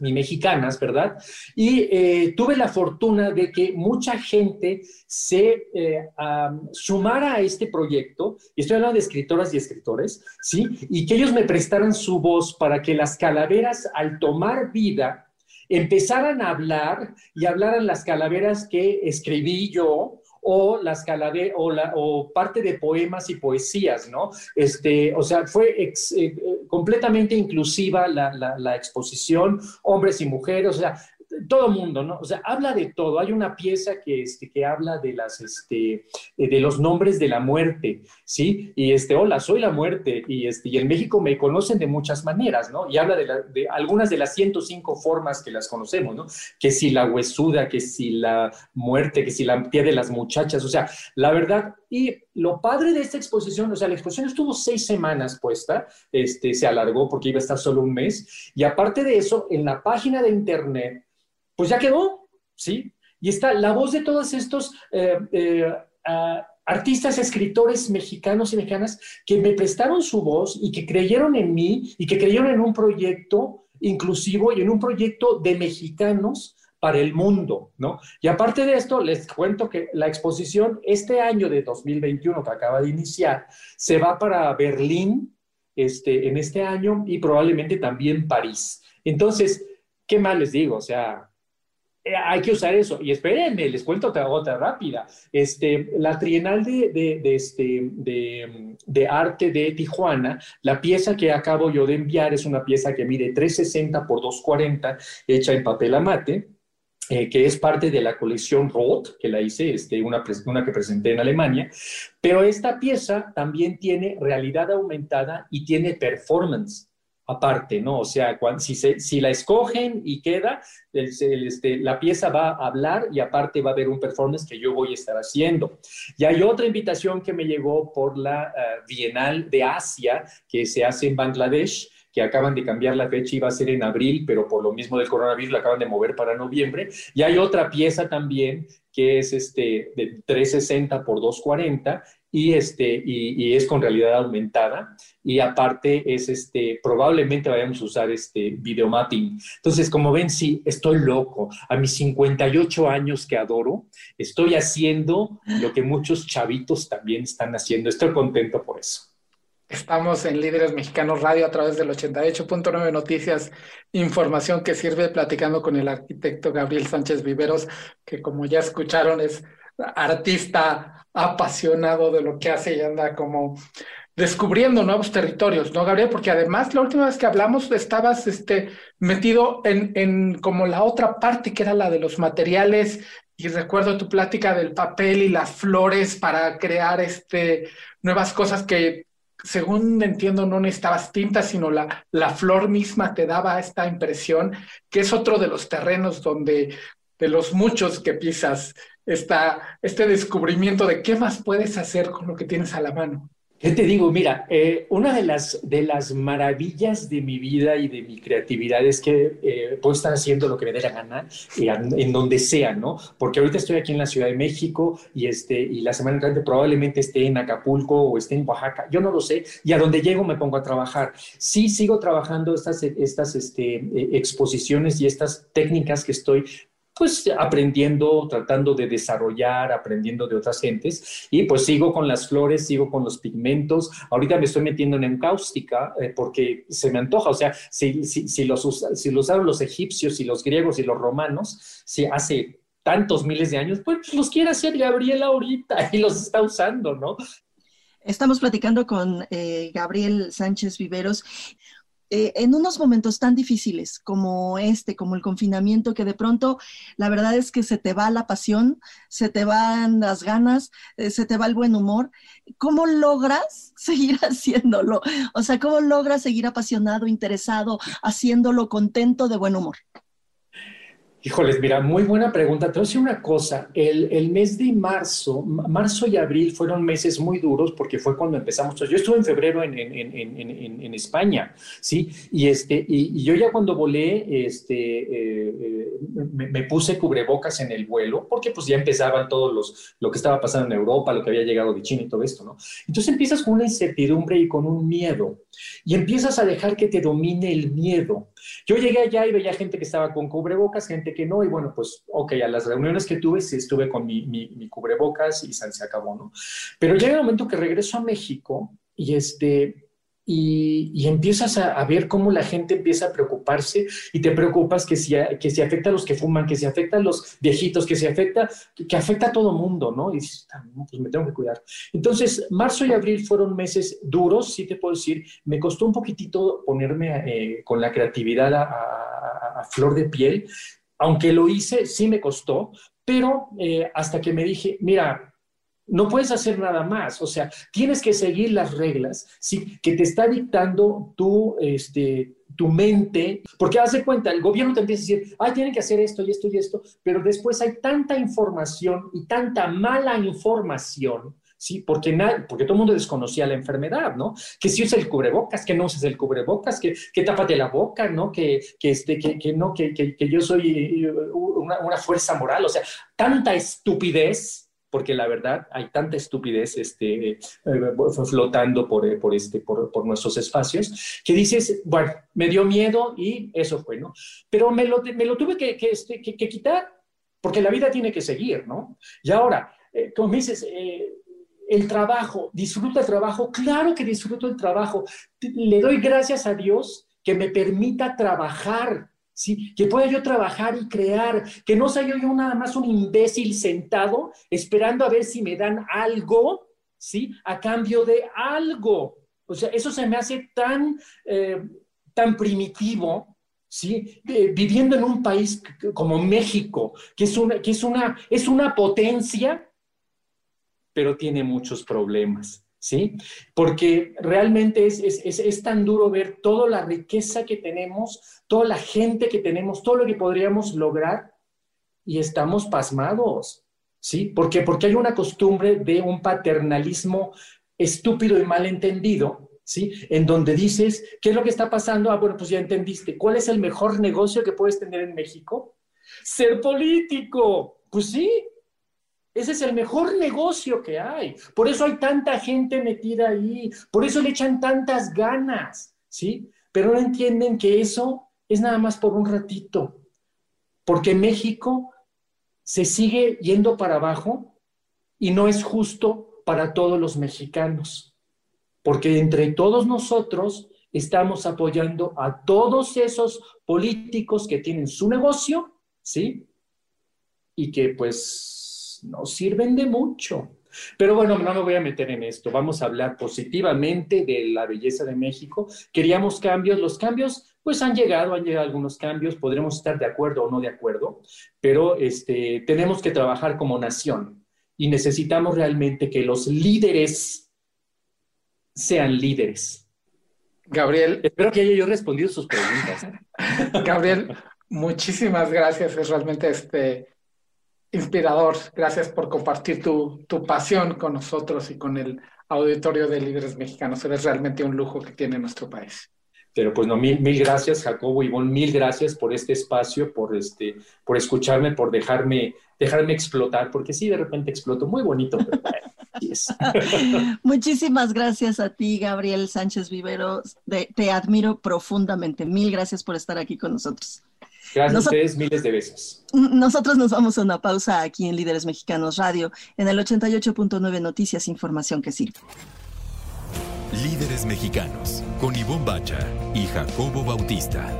ni mexicanas, ¿verdad? Y eh, tuve la fortuna de que mucha gente se eh, sumara a este proyecto, y estoy hablando de escritoras y escritores, ¿sí? Y que ellos me prestaran su voz para que las calaveras, al tomar vida, empezaran a hablar y hablaran las calaveras que escribí yo, o las o, la, o parte de poemas y poesías, ¿no? Este, o sea, fue eh, eh, completamente inclusiva la, la, la, exposición, hombres y mujeres, o sea, todo mundo, ¿no? O sea, habla de todo. Hay una pieza que, este, que habla de las, este, de los nombres de la muerte, ¿sí? Y este, hola, soy la muerte. Y, este, y en México me conocen de muchas maneras, ¿no? Y habla de, algunas de las 105 formas que las conocemos, ¿no? Que si la huesuda, que si la muerte, que si la pie de las muchachas. O sea, la verdad, y lo padre de esta exposición, o sea, la exposición estuvo seis semanas puesta, este, se alargó porque iba a estar solo un mes. Y aparte de eso, en la página de internet, pues ya quedó, ¿sí? Y está la voz de todos estos eh, eh, artistas, escritores mexicanos y mexicanas que me prestaron su voz y que creyeron en mí y que creyeron en un proyecto inclusivo y en un proyecto de mexicanos para el mundo, ¿no? Y aparte de esto, les cuento que la exposición este año de 2021 que acaba de iniciar se va para Berlín este, en este año y probablemente también París. Entonces, ¿qué más les digo? O sea, eh, hay que usar eso. Y espérenme, les cuento otra, rápida. Este, la Trienal de, de, este, de, de, Arte de Tijuana, la pieza que acabo yo de enviar es una pieza que mide 360 por 240, hecha en papel amate. Eh, que es parte de la colección Roth, que la hice, este, una que presenté en Alemania, pero esta pieza también tiene realidad aumentada y tiene performance aparte, ¿no? O sea, si, la escogen y queda, este, la pieza va a hablar y aparte va a haber un performance que yo voy a estar haciendo. Y hay otra invitación que me llegó por la eh, Bienal de Asia que se hace en Bangladesh que acaban de cambiar la fecha, iba a ser en abril, pero por lo mismo del coronavirus la acaban de mover para noviembre. Y hay otra pieza también que es este de 360 por 240 y, este, y, es con realidad aumentada y aparte es este, probablemente vayamos a usar este video mapping. Entonces, como ven, sí, estoy loco. A mis 58 años que adoro, estoy haciendo lo que muchos chavitos también están haciendo. Estoy contento por eso. Estamos en Líderes Mexicanos Radio a través del 88.9 Noticias, información que sirve platicando con el arquitecto Gabriel Sánchez Viveros, que como ya escucharon es artista apasionado de lo que hace y anda como descubriendo nuevos territorios, ¿no, Gabriel? Porque además la última vez que hablamos estabas este, metido en, en como la otra parte que era la de los materiales y recuerdo tu plática del papel y las flores para crear este, nuevas cosas que según entiendo, no necesitabas tinta, sino la, la flor misma te daba esta impresión, que es otro de los terrenos donde, de los muchos que pisas, esta, este descubrimiento de qué más puedes hacer con lo que tienes a la mano. ¿Qué te digo? Mira, eh, una de las, de las maravillas de mi vida y de mi creatividad es que eh, puedo estar haciendo lo que me dé la gana eh, en donde sea, ¿no? Porque ahorita estoy aquí en la Ciudad de México y, este, y la semana entrante probablemente esté en Acapulco o esté en Oaxaca, yo no lo sé, y a donde llego me pongo a trabajar. Sí sigo trabajando estas, estas este, exposiciones y estas técnicas que estoy pues aprendiendo, tratando de desarrollar, aprendiendo de otras gentes. Y pues sigo con las flores, sigo con los pigmentos. Ahorita me estoy metiendo en encáustica eh, porque se me antoja. O sea, si, si, los, si lo usaron los egipcios y los griegos y los romanos, si hace tantos miles de años, pues los quiere hacer Gabriel ahorita y los está usando, ¿no? Estamos platicando con eh, Gabriel Sánchez Viveros. Eh, en unos momentos tan difíciles como este, como el confinamiento, que de pronto la verdad es que se te va la pasión, se te van las ganas, eh, se te va el buen humor, ¿cómo logras seguir haciéndolo? O sea, ¿cómo logras seguir apasionado, interesado, haciéndolo contento, de buen humor? Híjoles, mira, muy buena pregunta. Te voy a decir una cosa. El, mes de marzo, marzo y abril fueron meses muy duros porque fue cuando empezamos. Yo estuve en febrero en, España, ¿sí? Y, este, y, yo ya cuando volé, este, eh, eh, me, puse cubrebocas en el vuelo porque pues ya empezaban todos los, lo que estaba pasando en Europa, lo que había llegado de China y todo esto, ¿no? Entonces empiezas con una incertidumbre y con un miedo y empiezas a dejar que te domine el miedo. Yo llegué allá y veía gente que estaba con cubrebocas, gente que no, y bueno, pues, ok, a las reuniones que tuve, sí estuve con mi, mi, cubrebocas y se acabó, ¿no? Pero llega el momento que regreso a México y este, y, empiezas a, ver cómo la gente empieza a preocuparse y te preocupas que si, que si afecta a los que fuman, que si afecta a los viejitos, que si afecta, que, afecta a todo mundo, ¿no? Y dices, ah, pues me tengo que cuidar. Entonces, marzo y abril fueron meses duros, sí te puedo decir. Me costó un poquitito ponerme eh, con la creatividad a, flor de piel. Aunque lo hice, sí me costó, pero eh, hasta que me dije, mira, no puedes hacer nada más, o sea, tienes que seguir las reglas ¿sí? que te está dictando tu, este, tu mente, porque haz de cuenta, el gobierno te empieza a decir, ay, tienen que hacer esto y esto y esto, pero después hay tanta información y tanta mala información, ¿sí? Porque, porque todo el mundo desconocía la enfermedad, ¿no? Que si usas el cubrebocas, que no uses el cubrebocas, que, que tápate la boca, ¿no? Que, que, este, que, que no, que, que, que, yo soy una, una fuerza moral, o sea, tanta estupidez porque la verdad hay tanta estupidez este, eh, flotando por, eh, por, este, por, por, nuestros espacios, que dices, bueno, me dio miedo y eso fue, ¿no? Pero me lo, me lo tuve que, que, este, que, quitar, porque la vida tiene que seguir, ¿no? Y ahora, eh, como dices, el trabajo, disfruta el trabajo, claro que disfruto el trabajo, le doy gracias a Dios que me permita trabajar, ¿sí? Que pueda yo trabajar y crear, que no sea yo, nada más un imbécil sentado esperando a ver si me dan algo, ¿sí? A cambio de algo. O sea, eso se me hace tan, eh, tan primitivo, ¿sí? viviendo en un país como México, que es una, que es una, es una potencia, pero tiene muchos problemas. ¿sí? Porque realmente es, es, tan duro ver toda la riqueza que tenemos, toda la gente que tenemos, todo lo que podríamos lograr y estamos pasmados, ¿sí? Porque Porque hay una costumbre de un paternalismo estúpido y malentendido, ¿sí? En donde dices, ¿qué es lo que está pasando? Ah, bueno, pues ya entendiste. ¿Cuál es el mejor negocio que puedes tener en México? Ser político. Pues sí, ese es el mejor negocio que hay. Por eso hay tanta gente metida ahí. Por eso le echan tantas ganas, ¿sí? Pero no entienden que eso es nada más por un ratito. Porque México se sigue yendo para abajo y no es justo para todos los mexicanos. Porque entre todos nosotros estamos apoyando a todos esos políticos que tienen su negocio, ¿sí? Y que pues nos sirven de mucho. Pero bueno, no me voy a meter en esto. Vamos a hablar positivamente de la belleza de México. Queríamos cambios. Los cambios, pues han llegado, han llegado algunos cambios. Podremos estar de acuerdo o no de acuerdo, pero este, tenemos que trabajar como nación y necesitamos realmente que los líderes sean líderes. Gabriel. Espero que haya yo respondido sus preguntas. Gabriel, muchísimas gracias. Es realmente este inspirador. Gracias por compartir tu, tu, pasión con nosotros y con el auditorio de líderes mexicanos. Eres realmente un lujo que tiene nuestro país. Pero pues no, mil, mil gracias, Jacobo Ivonne, mil gracias por este espacio, por, este, por escucharme, por dejarme, dejarme explotar, porque sí, de repente exploto, muy bonito, pero Muchísimas gracias a ti, Gabriel Sánchez Vivero. te admiro profundamente. Mil gracias por estar aquí con nosotros. Gracias a ustedes, miles de besos. Nosotros nos vamos a una pausa aquí en Líderes Mexicanos Radio, en el 88.9 Noticias, información que sirve. Líderes Mexicanos, con Ivonne Bacha y Jacobo Bautista.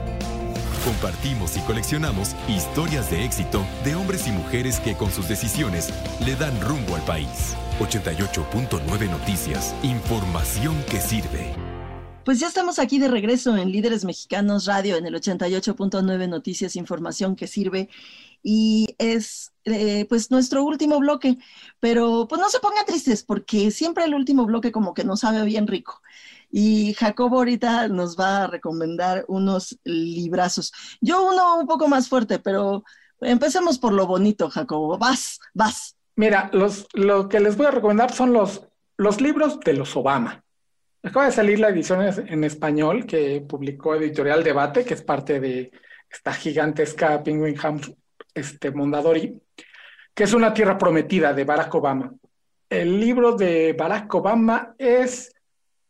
Compartimos y coleccionamos historias de éxito de hombres y mujeres que con sus decisiones le dan rumbo al país. 88.9 Noticias, información que sirve. Pues ya estamos aquí de regreso en Líderes Mexicanos Radio en el 88.9 Noticias, información que sirve y es eh, pues nuestro último bloque, pero pues no se pongan tristes porque siempre el último bloque como que nos sabe bien rico. Y Jacobo ahorita nos va a recomendar unos librazos. Yo uno un poco más fuerte, pero Empecemos por lo bonito, Jacobo. Vas, vas. Mira, los, lo que les voy a recomendar son los, los libros de los Obama. Acaba de salir la edición en español que publicó Editorial Debate, que es parte de esta gigantesca Penguin House este, Mondadori, que es una tierra prometida de Barack Obama. El libro de Barack Obama es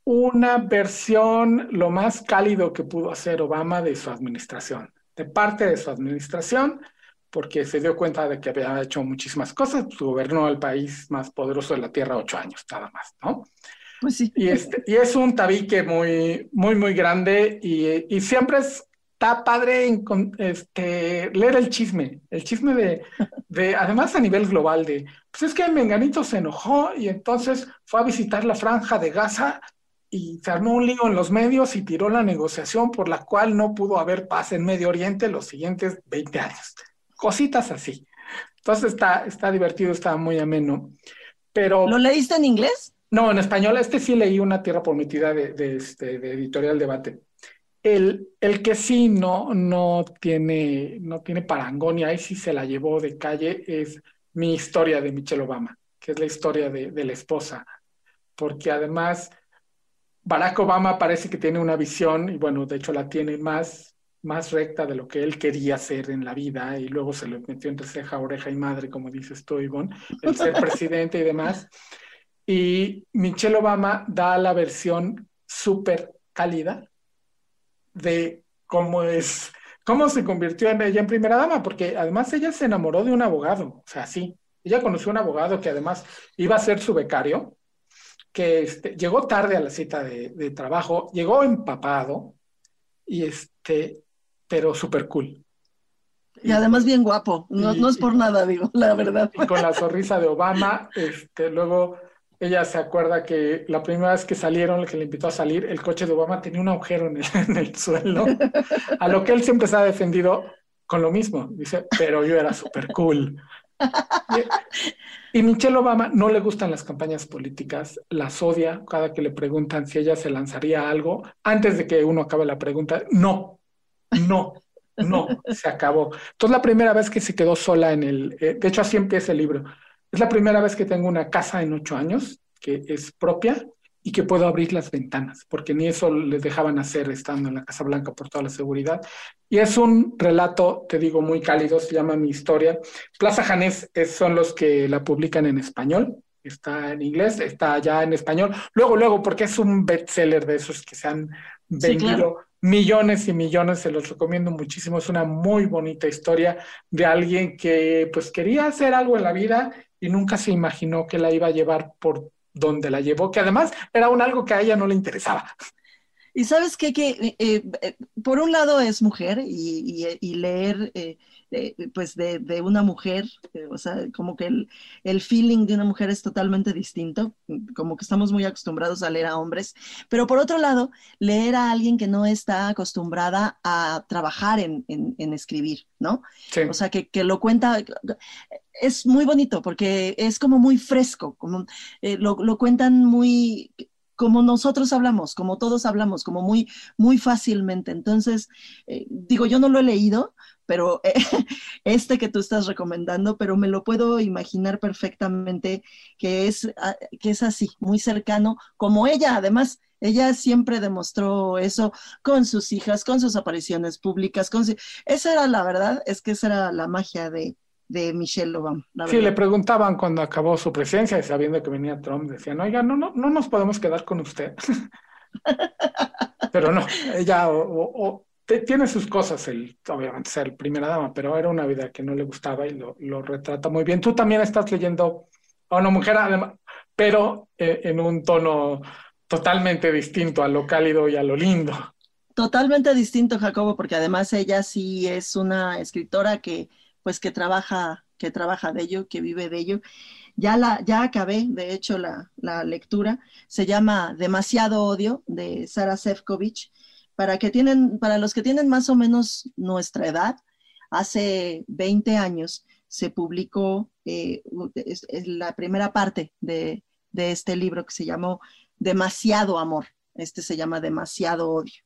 una versión lo más cálido que pudo hacer Obama de su administración, de parte de su administración, porque se dio cuenta de que había hecho muchísimas cosas, pues, gobernó el país más poderoso de la Tierra ocho años, nada más, ¿no? Pues sí. Y, este, y es un tabique muy, muy, muy grande y, y siempre está padre este, leer el chisme, el chisme de, de, además a nivel global, de, pues es que Menganito se enojó y entonces fue a visitar la franja de Gaza y se armó un lío en los medios y tiró la negociación por la cual no pudo haber paz en Medio Oriente los siguientes 20 años. Cositas así. Entonces está, está divertido, está muy ameno. Pero, ¿Lo leíste en inglés? No, en español. Este sí leí Una Tierra Prometida de, de, este, de Editorial Debate. El, el, que sí no, no, tiene, no tiene parangón y ahí sí se la llevó de calle es mi historia de Michelle Obama, que es la historia de, de la esposa. Porque además Barack Obama parece que tiene una visión, y bueno, de hecho la tiene más, más recta de lo que él quería hacer en la vida, y luego se lo metió entre ceja, oreja y madre, como dices tú, Ivonne, el ser presidente y demás. Y Michelle Obama da la versión súper cálida de cómo es, cómo se convirtió en ella en primera dama, porque además ella se enamoró de un abogado, o sea, sí, ella conoció un abogado que además iba a ser su becario, que este, llegó tarde a la cita de, de, trabajo, llegó empapado, y este, pero súper cool. Y además bien guapo, no, Y- no es por nada, digo, la verdad. Y con la sonrisa de Obama, este, luego ella se acuerda que la primera vez que salieron, que le invitó a salir, el coche de Obama tenía un agujero en el, suelo, a lo que él siempre se ha defendido con lo mismo, dice, pero yo era súper cool. Y, y Michelle Obama no le gustan las campañas políticas, las odia cada que le preguntan si ella se lanzaría a algo, antes de que uno acabe la pregunta, no, no, no, se acabó. Entonces la primera vez que se quedó sola en el, eh, de hecho así empieza el libro, es la primera vez que tengo una casa en ocho años, que es propia y que puedo abrir las ventanas, porque ni eso les dejaban hacer estando en la Casa Blanca por toda la seguridad. Y es un relato, te digo, muy cálido, se llama Mi Historia. Plaza Janés es- son los que la publican en español, está en inglés, está ya en español. Luego, luego, porque es un bestseller de esos que se han Sí, vendido claro. millones y millones, se los recomiendo muchísimo. Es una muy bonita historia de alguien que pues quería hacer algo en la vida y nunca se imaginó que la iba a llevar por donde la llevó, que además era un algo que a ella no le interesaba. Y sabes qué? que eh, eh, por un lado es mujer y, y- leer eh, eh, pues de, de una mujer, eh, o sea, como que el, el feeling de una mujer es totalmente distinto, como que estamos muy acostumbrados a leer a hombres, pero por otro lado, leer a alguien que no está acostumbrada a trabajar en, en- en escribir, ¿no? Sí. O sea, que, que lo cuenta, es muy bonito porque es como muy fresco, como eh, lo, lo cuentan muy como nosotros hablamos, como todos hablamos, como muy, muy fácilmente. Entonces, eh, digo, yo no lo he leído, pero eh, este que tú estás recomendando, pero me lo puedo imaginar perfectamente que es, ah, que es así, muy cercano, como ella, además. Ella siempre demostró eso con sus hijas, con sus apariciones públicas, con su- esa era la verdad, es que esa era la magia de, de Michelle Obama. La Sí, le preguntaban cuando acabó su presidencia y sabiendo que venía Trump, decían, oiga, no, no, no nos podemos quedar con usted. Pero no, ella o, tiene sus cosas, el, obviamente ser primera dama, pero era una vida que no le gustaba y lo, retrata muy bien. Tú también estás leyendo a una mujer, pero eh, en un tono totalmente distinto a lo cálido y a lo lindo. Totalmente distinto, Jacobo, porque además ella sí es una escritora que, pues, que trabaja, que trabaja de ello, que vive de ello. Ya la, ya acabé, de hecho, la, la lectura. Se llama Demasiado odio de Sara Sefcovic. Para que tienen, para los que tienen más o menos nuestra edad, hace 20 años se publicó eh, la primera parte de, de este libro que se llamó Demasiado amor. Este se llama Demasiado odio.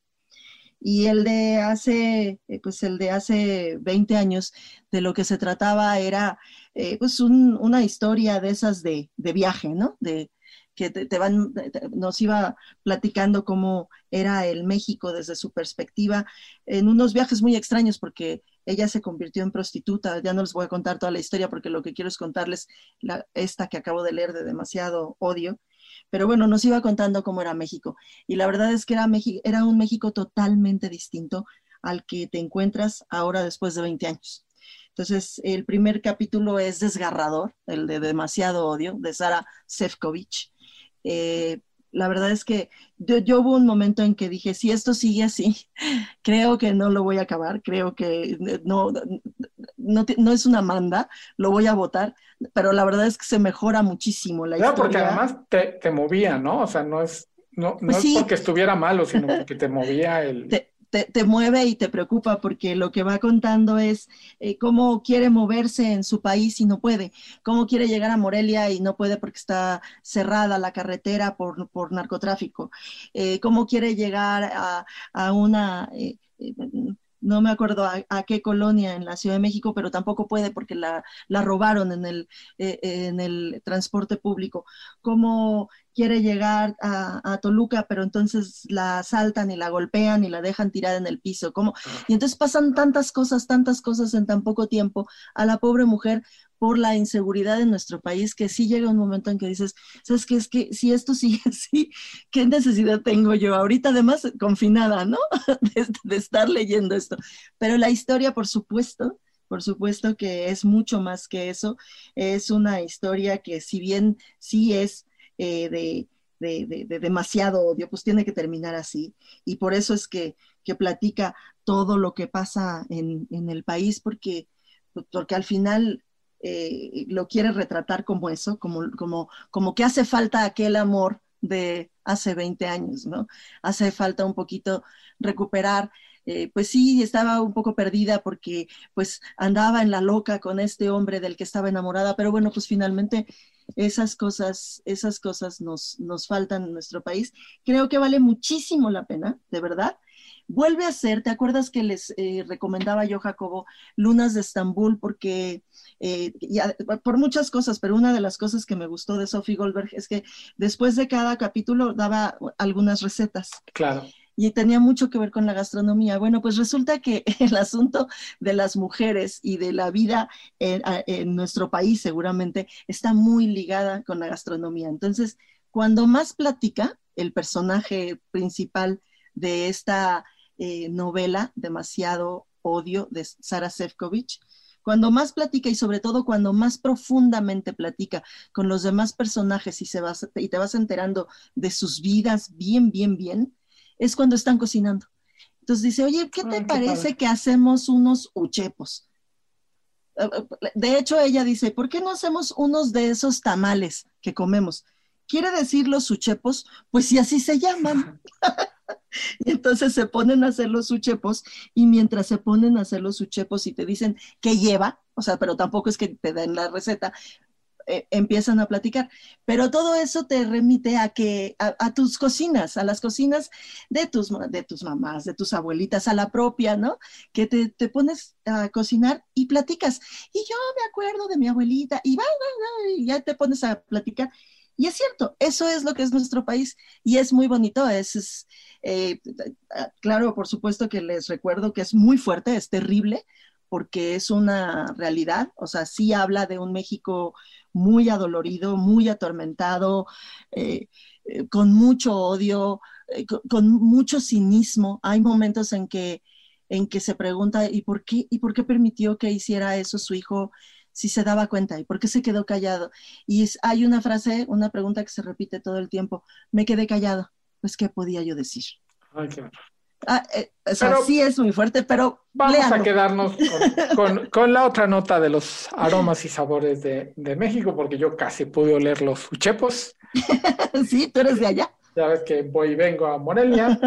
Y el de hace, eh, pues el de hace 20 años, de lo que se trataba era eh, pues una historia de esas de, viaje, ¿no? De, que te, van, nos iba platicando cómo era el México desde su perspectiva, en unos viajes muy extraños porque ella se convirtió en prostituta, ya no les voy a contar toda la historia porque lo que quiero es contarles esta que acabo de leer de demasiado odio, pero bueno, nos iba contando cómo era México. Y la verdad es que era, era un México totalmente distinto al que te encuentras ahora después de 20 años. Entonces, el primer capítulo es desgarrador, el de demasiado odio, de Sara Sefcovic. Eh, la verdad es que yo, hubo un momento en que dije, si esto sigue así, creo que no lo voy a acabar, creo que no, no, es una manda, lo voy a votar, pero la verdad es que se mejora muchísimo la claro, porque además te, te, movía, ¿no? O sea, no es, no, no pues es porque estuviera malo, sino porque te movía el te, mueve y te preocupa porque lo que va contando es eh, cómo quiere moverse en su país y no puede, cómo quiere llegar a Morelia y no puede porque está cerrada la carretera por, por narcotráfico, eh, cómo quiere llegar a, a una... Eh, no me acuerdo a, qué colonia en la Ciudad de México, pero tampoco puede porque la, la robaron en el, en el transporte público. Cómo quiere llegar a, Toluca, pero entonces la asaltan y la golpean y la dejan tirada en el piso. ¿cómo? Y entonces pasan tantas cosas, tantas cosas en tan poco tiempo a la pobre mujer por la inseguridad en nuestro país, que sí llega un momento en que dices, ¿sabes qué? Es que si esto sigue así, ¿qué necesidad tengo yo? Ahorita además confinada, ¿no? de, de estar leyendo esto. Pero la historia, por supuesto, por supuesto que es mucho más que eso. Es una historia que si bien sí es eh, de, demasiado odio, pues tiene que terminar así. Y por eso es que, platica todo lo que pasa en, el país, porque, porque al final eh, lo quiere retratar como eso, como, como, como que hace falta aquel amor de hace 20 años, ¿no? Hace falta un poquito recuperar eh, pues sí, estaba un poco perdida porque pues andaba en la loca con este hombre del que estaba enamorada, pero bueno, pues finalmente esas cosas, esas cosas nos, nos faltan en nuestro país. Creo que vale muchísimo la pena, de verdad. Vuelve a ser, ¿te acuerdas que les eh, recomendaba yo, Jacobo, Lunas de Estambul? Porque, eh, por muchas cosas, pero una de las cosas que me gustó de Sophie Goldberg es que después de cada capítulo daba algunas recetas. Claro y tenía mucho que ver con la gastronomía. Bueno, pues resulta que el asunto de las mujeres y de la vida en, nuestro país seguramente está muy ligada con la gastronomía. Entonces, cuando más platica el personaje principal de esta eh, novela, Demasiado Odio, de Sara Sefcovic, cuando más platica y sobre todo cuando más profundamente platica con los demás personajes y, se vas, y te vas enterando de sus vidas bien, bien, bien, es cuando están cocinando. Entonces dice, oye, ¿qué te parece que hacemos unos uchepos? Eh, de hecho, ella dice, ¿por qué no hacemos unos de esos tamales que comemos? Quiere decir los uchepos, pues si así se llaman. entonces se ponen a hacer los uchepos y mientras se ponen a hacer los uchepos y te dicen qué lleva, o sea, pero tampoco es que te den la receta, eh, empiezan a platicar. Pero todo eso te remite a que a, tus cocinas, a las cocinas de tus, de tus mamás, de tus abuelitas, a la propia, ¿no? Que te, te pones a cocinar y platicas. Y yo me acuerdo de mi abuelita y, va, y ya te pones a platicar. Y es cierto, eso es lo que es nuestro país y es muy bonito. Es, eh, claro, por supuesto que les recuerdo que es muy fuerte, es terrible, porque es una realidad, o sea, sí habla de un México muy adolorido, muy atormentado, eh, eh, con mucho odio, eh, con, mucho cinismo. Hay momentos en que, en que se pregunta, ¿y por, qué, ¿y por qué permitió que hiciera eso su hijo si se daba cuenta? ¿Y por qué se quedó callado? Y hay una frase, una pregunta que se repite todo el tiempo, me quedé callado, pues ¿qué podía yo decir? Ay, qué Ah, eh, sí es muy fuerte, pero vamos a quedarnos con, la otra nota de los aromas y sabores de, México, porque yo casi pude oler los uchepos. sí, tú eres de allá. Ya ves que voy y vengo a Morelia.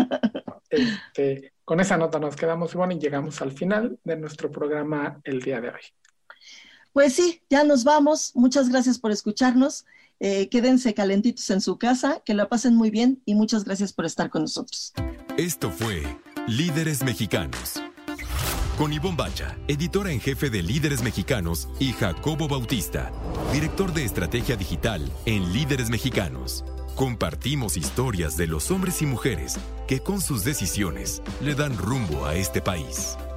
Este, con esa nota nos quedamos igual y llegamos al final de nuestro programa el día de hoy. Pues sí, ya nos vamos. Muchas gracias por escucharnos. Eh, quédense calentitos en su casa, que la pasen muy bien y muchas gracias por estar con nosotros. Esto fue Líderes Mexicanos. Con Ivonne Bacha, editora en jefe de Líderes Mexicanos, y Jacobo Bautista, director de estrategia digital en Líderes Mexicanos. Compartimos historias de los hombres y mujeres que con sus decisiones le dan rumbo a este país.